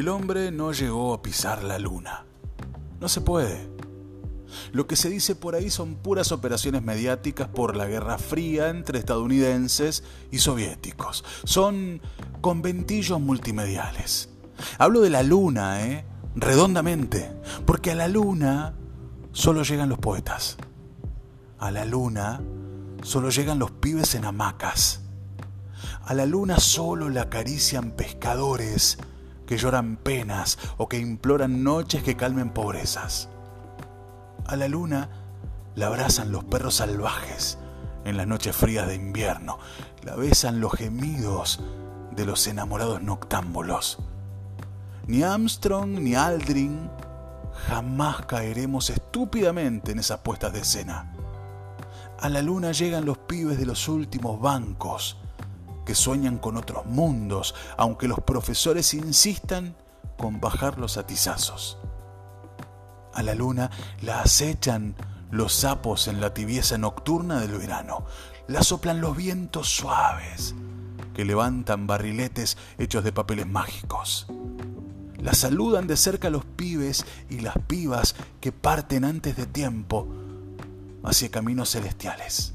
El hombre no llegó a pisar la luna. No se puede. Lo que se dice por ahí son puras operaciones mediáticas por la Guerra Fría entre estadounidenses y soviéticos. Son conventillos multimediales. Hablo de la luna, ¿eh? Redondamente. Porque a la luna solo llegan los poetas. A la luna solo llegan los pibes en hamacas. A la luna solo la acarician pescadores que lloran penas o que imploran noches que calmen pobrezas. A la luna la abrazan los perros salvajes en las noches frías de invierno, la besan los gemidos de los enamorados noctámbulos. Ni Armstrong ni Aldrin jamás caeremos estúpidamente en esas puestas de escena. A la luna llegan los pibes de los últimos bancos, que sueñan con otros mundos, aunque los profesores insistan con bajar los atizazos. A la luna la acechan los sapos en la tibieza nocturna del verano, la soplan los vientos suaves que levantan barriletes hechos de papeles mágicos. La saludan de cerca los pibes y las pibas que parten antes de tiempo hacia caminos celestiales.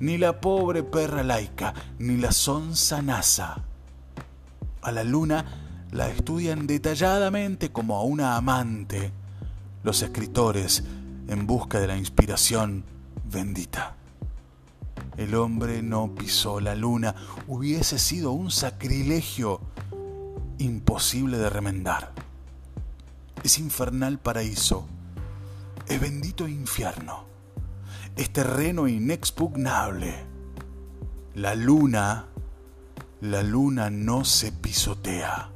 Ni la pobre perra laica, ni la sonsa nasa. A la luna la estudian detalladamente como a una amante los escritores en busca de la inspiración bendita. El hombre no pisó la luna, hubiese sido un sacrilegio imposible de remendar. Es infernal paraíso, es bendito infierno, es terreno inexpugnable. La luna, la luna no se pisotea.